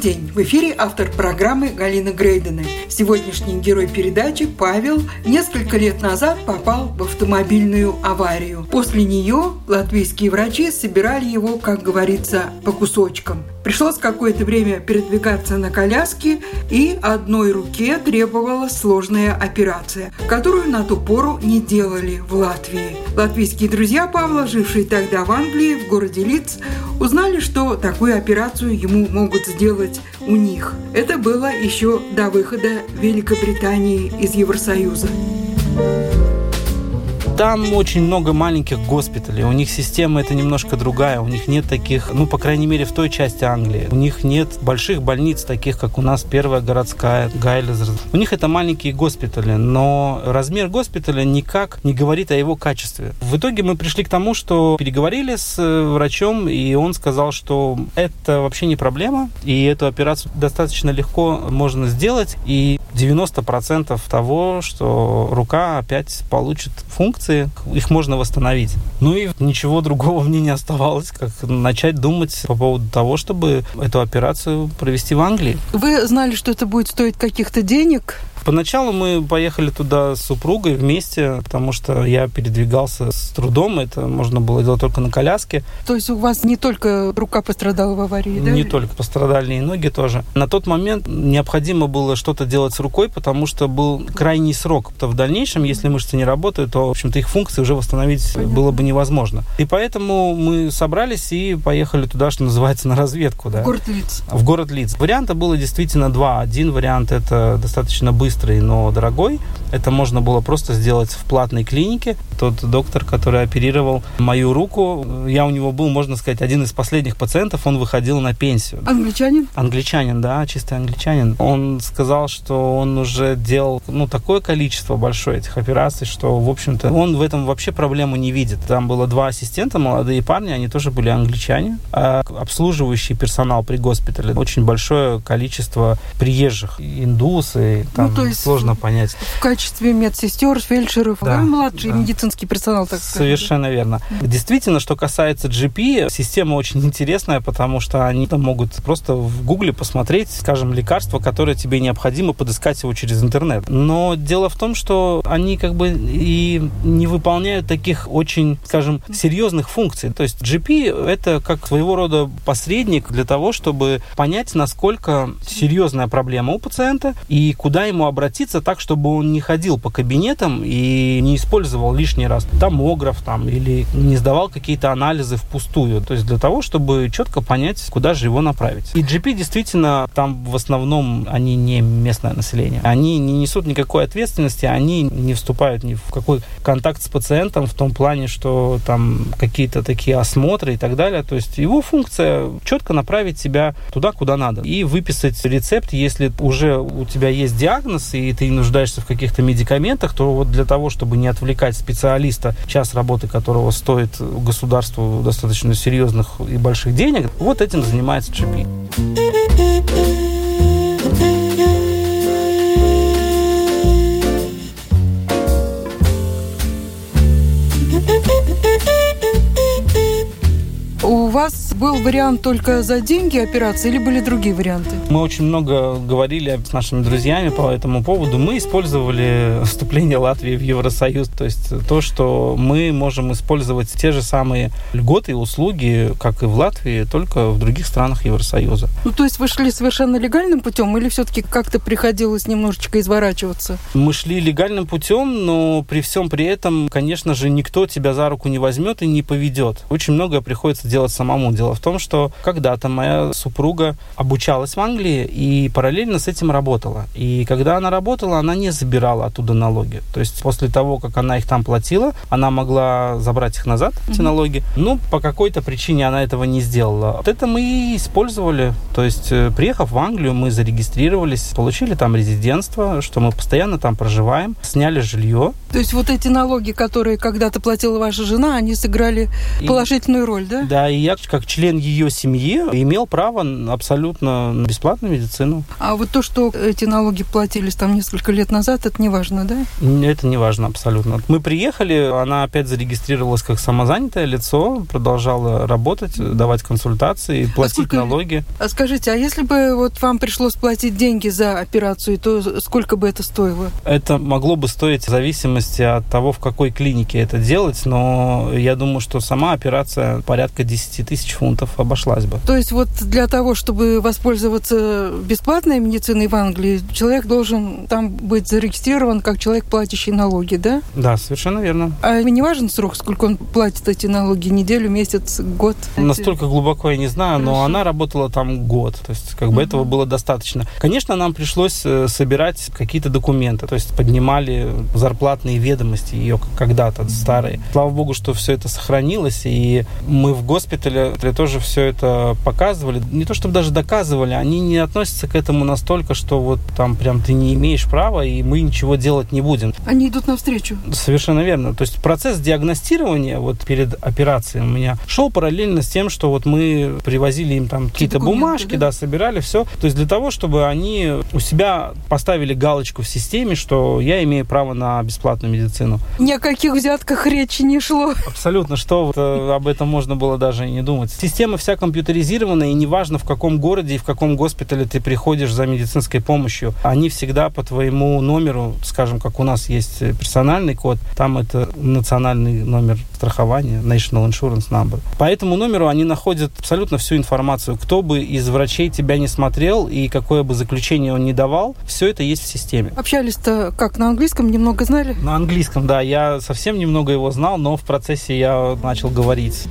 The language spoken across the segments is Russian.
День! В эфире автор программы Галина Грейдена. Сегодняшний герой передачи Павел несколько лет назад попал в автомобильную аварию. После нее латвийские врачи собирали его, как говорится, по кусочкам. Пришлось какое-то время передвигаться на коляске, и одной руке требовалась сложная операция, которую на ту пору не делали в Латвии. Латвийские друзья Павла, жившие тогда в Англии, в городе Лиц, узнали, что такую операцию ему могут сделать у них. Это было еще до выхода Великобритании из Евросоюза. Там очень много маленьких госпиталей. У них система это немножко другая. У них нет таких, ну, по крайней мере, в той части Англии. У них нет больших больниц, таких, как у нас первая городская, Гайлезер. У них это маленькие госпитали, но размер госпиталя никак не говорит о его качестве. В итоге мы пришли к тому, что переговорили с э, врачом, и он сказал, что это вообще не проблема, и эту операцию достаточно легко можно сделать, и 90% того, что рука опять получит функции, их можно восстановить. Ну и ничего другого мне не оставалось, как начать думать по поводу того, чтобы эту операцию провести в Англии. Вы знали, что это будет стоить каких-то денег? Поначалу мы поехали туда с супругой вместе, потому что я передвигался с трудом, это можно было делать только на коляске. То есть у вас не только рука пострадала в аварии, да? Не только, пострадали и ноги тоже. На тот момент необходимо было что-то делать с рукой, потому что был крайний срок. То в дальнейшем, если мышцы не работают, то, в общем-то, их функции уже восстановить Понятно. было бы невозможно. И поэтому мы собрались и поехали туда, что называется, на разведку. Да? В город Лиц. В город Лиц. Варианта было действительно два. Один вариант – это достаточно быстро быстрый, но дорогой. Это можно было просто сделать в платной клинике. Тот доктор, который оперировал мою руку, я у него был, можно сказать, один из последних пациентов, он выходил на пенсию. Англичанин? Англичанин, да, чистый англичанин. Он сказал, что он уже делал, ну, такое количество большое этих операций, что, в общем-то, он в этом вообще проблему не видит. Там было два ассистента, молодые парни, они тоже были англичане. А обслуживающий персонал при госпитале очень большое количество приезжих, индусы, там, ну, то есть сложно понять. В качестве медсестер, фельдшеров, да, да младший да. медицинский персонал, так сказать. Совершенно верно. Действительно, что касается GP, система очень интересная, потому что они там могут просто в Гугле посмотреть, скажем, лекарство, которое тебе необходимо, подыскать его через интернет. Но дело в том, что они как бы и не выполняют таких очень, скажем, серьезных функций. То есть GP это как своего рода посредник для того, чтобы понять, насколько серьезная проблема у пациента и куда ему обратиться так, чтобы он не ходил по кабинетам и не использовал лишний раз томограф там или не сдавал какие-то анализы впустую. То есть для того, чтобы четко понять, куда же его направить. И GP действительно там в основном они не местное население. Они не несут никакой ответственности, они не вступают ни в какой контакт с пациентом в том плане, что там какие-то такие осмотры и так далее. То есть его функция четко направить себя туда, куда надо. И выписать рецепт, если уже у тебя есть диагноз, и ты нуждаешься в каких-то медикаментах, то вот для того, чтобы не отвлекать специалиста, час работы которого стоит государству достаточно серьезных и больших денег, вот этим занимается GP. У вас был вариант только за деньги операции или были другие варианты? Мы очень много говорили с нашими друзьями по этому поводу. Мы использовали вступление Латвии в Евросоюз. То есть то, что мы можем использовать те же самые льготы и услуги, как и в Латвии, только в других странах Евросоюза. Ну, то есть вы шли совершенно легальным путем или все-таки как-то приходилось немножечко изворачиваться? Мы шли легальным путем, но при всем при этом, конечно же, никто тебя за руку не возьмет и не поведет. Очень многое приходится делать самому. Дело в том, что когда-то моя супруга обучалась в Англии и параллельно с этим работала. И когда она работала, она не забирала оттуда налоги. То есть после того, как она их там платила, она могла забрать их назад, эти mm-hmm. налоги. Ну, по какой-то причине она этого не сделала. Вот это мы и использовали. То есть, э, приехав в Англию, мы зарегистрировались, получили там резидентство, что мы постоянно там проживаем, сняли жилье. То есть вот эти налоги, которые когда-то платила ваша жена, они сыграли и, положительную роль, да? Да, и я как член ее семьи имел право абсолютно на бесплатную медицину. А вот то, что эти налоги платились там несколько лет назад, это не важно, да? Это не важно абсолютно. Мы приехали, она опять зарегистрировалась как самозанятое лицо, продолжала работать, давать консультации, а платить а сколько... налоги. А скажите, а если бы вот вам пришлось платить деньги за операцию, то сколько бы это стоило? Это могло бы стоить в зависимости от того, в какой клинике это делать, но я думаю, что сама операция порядка 10 тысяч фунтов обошлась бы. То есть вот для того, чтобы воспользоваться бесплатной медициной в Англии, человек должен там быть зарегистрирован как человек, платящий налоги, да? Да, совершенно верно. А не важен срок, сколько он платит эти налоги? Неделю, месяц, год? Настолько глубоко я не знаю, Хорошо. но она работала там год. То есть как бы угу. этого было достаточно. Конечно, нам пришлось э, собирать какие-то документы. То есть поднимали зарплатные ведомости ее когда-то старые. Слава богу, что все это сохранилось. И мы в госпитале тоже все это показывали. Не то чтобы даже доказывали, они не относятся к этому настолько, что вот там прям ты не имеешь права, и мы ничего делать не будем. Они идут навстречу. Совершенно верно. То есть процесс диагностирования вот перед операцией у меня шел параллельно с тем, что вот мы привозили им там какие-то бумажки, да? да, собирали все. То есть для того, чтобы они у себя поставили галочку в системе, что я имею право на бесплатную медицину. Ни о каких взятках речи не шло. Абсолютно. Что вот, э, об этом можно было даже и не думать. Система вся компьютеризирована, и неважно, в каком городе и в каком госпитале ты приходишь за медицинской помощью, они всегда по твоему номеру, скажем, как у нас есть персональный код, там это национальный номер страхования, National Insurance Number. По этому номеру они находят абсолютно всю информацию. Кто бы из врачей тебя не смотрел и какое бы заключение он не давал, все это есть в системе. Общались-то как, на английском немного знали? На английском, да. Я совсем немного его знал, но в процессе я начал говорить.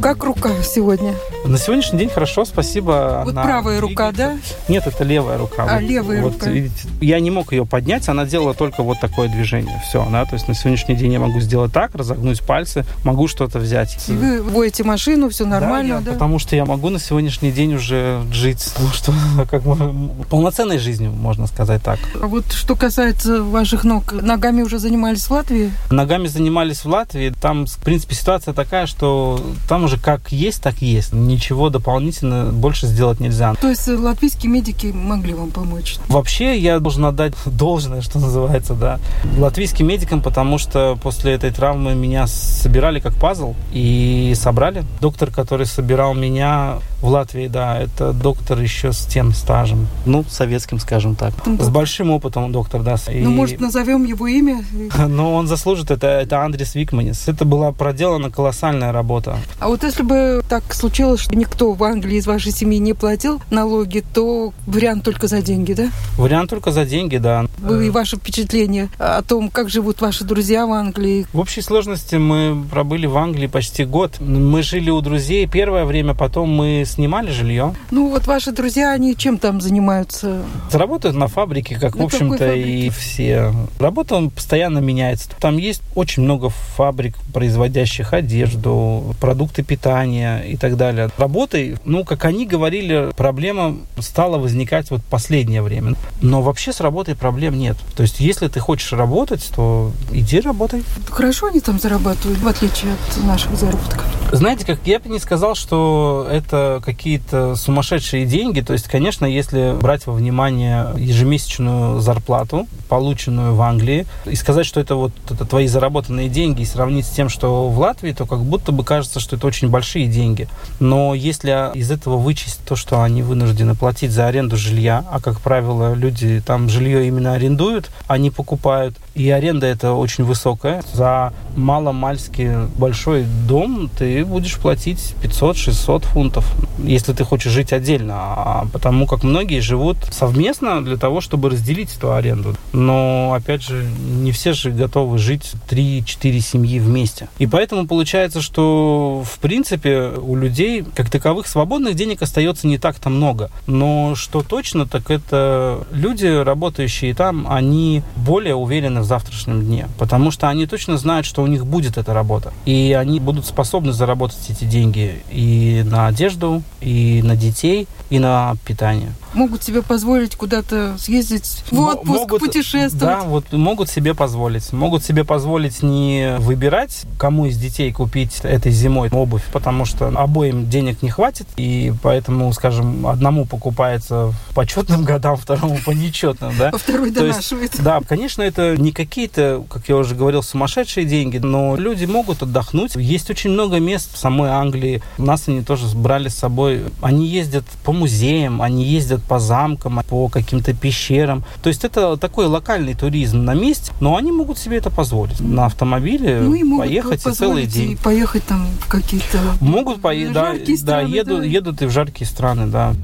Как рука сегодня? На сегодняшний день хорошо, спасибо. Вот она правая рука, да? Нет, это левая рука. А, вот, левая вот, рука. Видите, я не мог ее поднять, она делала только вот такое движение. Все, да, то есть на сегодняшний день я могу сделать так, разогнуть пальцы, могу что-то взять. И вы водите машину, все нормально, да? Я, да? Потому что я могу на сегодняшний день уже жить, ну, что, как бы, полноценной жизнью, можно сказать так. А вот что касается ваших ног, ногами уже занимались в Латвии? Ногами занимались в Латвии. Там, в принципе, ситуация такая, что там уже как есть, так есть ничего дополнительно больше сделать нельзя. То есть латвийские медики могли вам помочь? Вообще я должен отдать должное, что называется, да, латвийским медикам, потому что после этой травмы меня собирали как пазл и собрали. Доктор, который собирал меня в Латвии, да, это доктор еще с тем стажем, ну, советским, скажем так. Доктор. С большим опытом доктор, да. Ну, и... может, назовем его имя? Ну, он заслужит, это, это Андрес Викманис. Это была проделана колоссальная работа. А вот если бы так случилось, что никто в Англии из вашей семьи не платил налоги, то вариант только за деньги, да? Вариант только за деньги, да. Вы и ваше впечатление о том, как живут ваши друзья в Англии? В общей сложности мы пробыли в Англии почти год. Мы жили у друзей первое время, потом мы снимали жилье. Ну вот ваши друзья, они чем там занимаются? Работают на фабрике, как, на в общем-то, и все. Работа постоянно меняется. Там есть очень много фабрик, производящих одежду, продукты питания и так далее. Работой, ну, как они говорили, проблема стала возникать вот последнее время. Но вообще с работой проблем нет. То есть, если ты хочешь работать, то иди работай. Хорошо они там зарабатывают, в отличие от наших заработков. Знаете, как я бы не сказал, что это какие-то сумасшедшие деньги. То есть, конечно, если брать во внимание ежемесячную зарплату, полученную в Англии, и сказать, что это вот это твои заработанные деньги, и сравнить с тем, что в Латвии, то как будто бы кажется, что это очень большие деньги. Но если из этого вычесть то, что они вынуждены платить за аренду жилья, а, как правило, люди там жилье именно арендуют, а не покупают, и аренда это очень высокая. За маломальски большой дом ты будешь платить 500-600 фунтов, если ты хочешь жить отдельно, а потому как многие живут совместно для того, чтобы разделить эту аренду. Но, опять же, не все же готовы жить 3-4 семьи вместе. И поэтому получается, что, в принципе, у людей, как таковых, свободных денег остается не так-то много. Но что точно, так это люди, работающие там, они более уверены в завтрашнем дне, потому что они точно знают, что у них будет эта работа. И они будут способны заработать эти деньги и на одежду, и на детей, и на питание могут себе позволить куда-то съездить в отпуск, могут, путешествовать. Да, вот могут себе позволить. Могут себе позволить не выбирать, кому из детей купить этой зимой обувь, потому что обоим денег не хватит, и поэтому, скажем, одному покупается по четным годам, второму по нечетным, да? А второй донашивает. Да, конечно, это не какие-то, как я уже говорил, сумасшедшие деньги, но люди могут отдохнуть. Есть очень много мест в самой Англии. Нас они тоже брали с собой. Они ездят по музеям, они ездят по замкам, по каким-то пещерам. То есть это такой локальный туризм на месте, но они могут себе это позволить. На автомобиле ну, и поехать и целый день. И поехать там в какие-то могут поехать, да, да, едут, да. едут и в жаркие страны, да.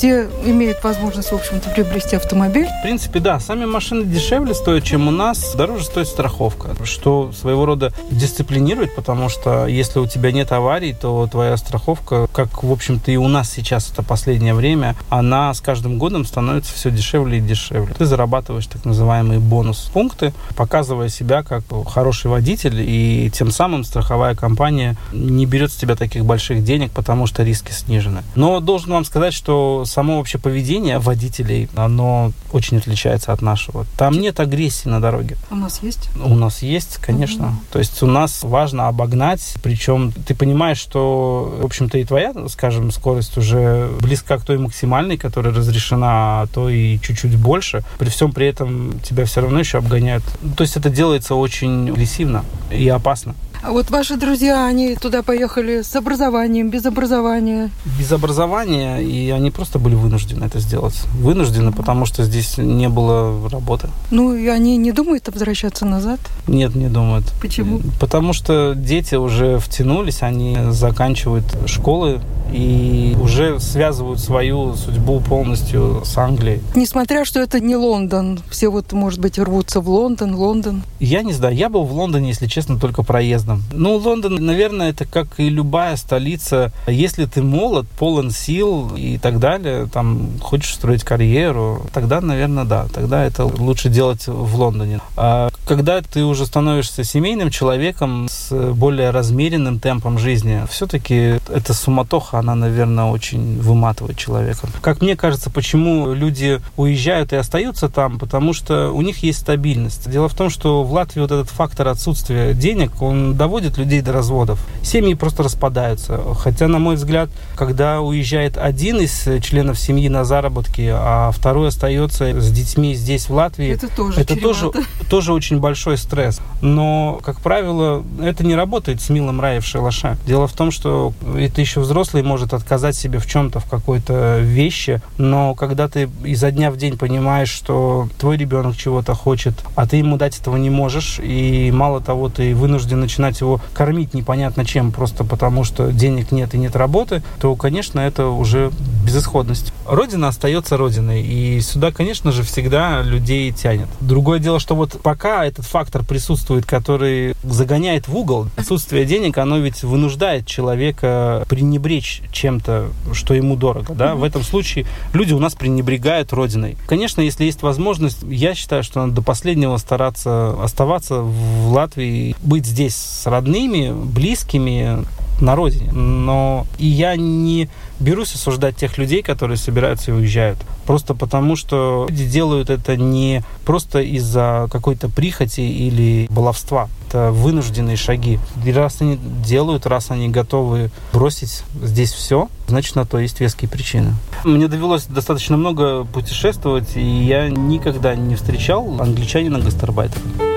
Все имеют возможность, в общем-то, приобрести автомобиль. В принципе, да. Сами машины дешевле стоят, чем у нас. Дороже стоит страховка, что своего рода дисциплинирует, потому что если у тебя нет аварий, то твоя страховка, как, в общем-то, и у нас сейчас это последнее время, она с каждым годом становится все дешевле и дешевле. Ты зарабатываешь так называемые бонус-пункты, показывая себя как хороший водитель, и тем самым страховая компания не берет с тебя таких больших денег, потому что риски снижены. Но должен вам сказать, что само вообще поведение водителей, оно очень отличается от нашего. Там нет агрессии на дороге. У нас есть? У нас есть, конечно. Угу. То есть у нас важно обогнать, причем ты понимаешь, что, в общем-то, и твоя, скажем, скорость уже близка к той максимальной, которая разрешена, а то и чуть-чуть больше. При всем при этом тебя все равно еще обгоняют. То есть это делается очень агрессивно и опасно. А вот ваши друзья, они туда поехали с образованием, без образования? Без образования, и они просто были вынуждены это сделать. Вынуждены, потому что здесь не было работы. Ну, и они не думают возвращаться назад? Нет, не думают. Почему? Потому что дети уже втянулись, они заканчивают школы и уже связывают свою судьбу полностью с Англией. Несмотря, что это не Лондон, все вот, может быть, рвутся в Лондон, Лондон. Я не знаю, я был в Лондоне, если честно, только проездом проездом. Ну, Лондон, наверное, это как и любая столица. Если ты молод, полон сил и так далее, там, хочешь строить карьеру, тогда, наверное, да. Тогда это лучше делать в Лондоне. А когда ты уже становишься семейным человеком с более размеренным темпом жизни, все-таки эта суматоха, она, наверное, очень выматывает человека. Как мне кажется, почему люди уезжают и остаются там, потому что у них есть стабильность. Дело в том, что в Латвии вот этот фактор отсутствия денег, он доводит людей до разводов. Семьи просто распадаются. Хотя, на мой взгляд, когда уезжает один из членов семьи на заработки, а второй остается с детьми здесь, в Латвии, это тоже, это тоже, тоже очень большой стресс. Но, как правило, это не работает с милым рая в шалаше. Дело в том, что это еще взрослый может отказать себе в чем-то, в какой-то вещи, но когда ты изо дня в день понимаешь, что твой ребенок чего-то хочет, а ты ему дать этого не можешь, и мало того, ты вынужден начинать начинать его кормить непонятно чем, просто потому что денег нет и нет работы, то, конечно, это уже безысходность. Родина остается родиной, и сюда, конечно же, всегда людей тянет. Другое дело, что вот пока этот фактор присутствует, который загоняет в угол, отсутствие денег, оно ведь вынуждает человека пренебречь чем-то, что ему дорого. Да? В этом случае люди у нас пренебрегают родиной. Конечно, если есть возможность, я считаю, что надо до последнего стараться оставаться в Латвии, быть здесь с родными, близкими на родине. Но и я не берусь осуждать тех людей, которые собираются и уезжают. Просто потому, что люди делают это не просто из-за какой-то прихоти или баловства. Это вынужденные шаги. И раз они делают, раз они готовы бросить здесь все, значит, на то есть веские причины. Мне довелось достаточно много путешествовать, и я никогда не встречал англичанина-гастарбайтера.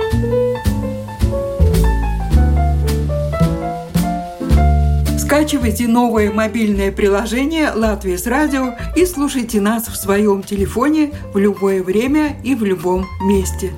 Скачивайте новое мобильное приложение «Латвия с радио» и слушайте нас в своем телефоне в любое время и в любом месте.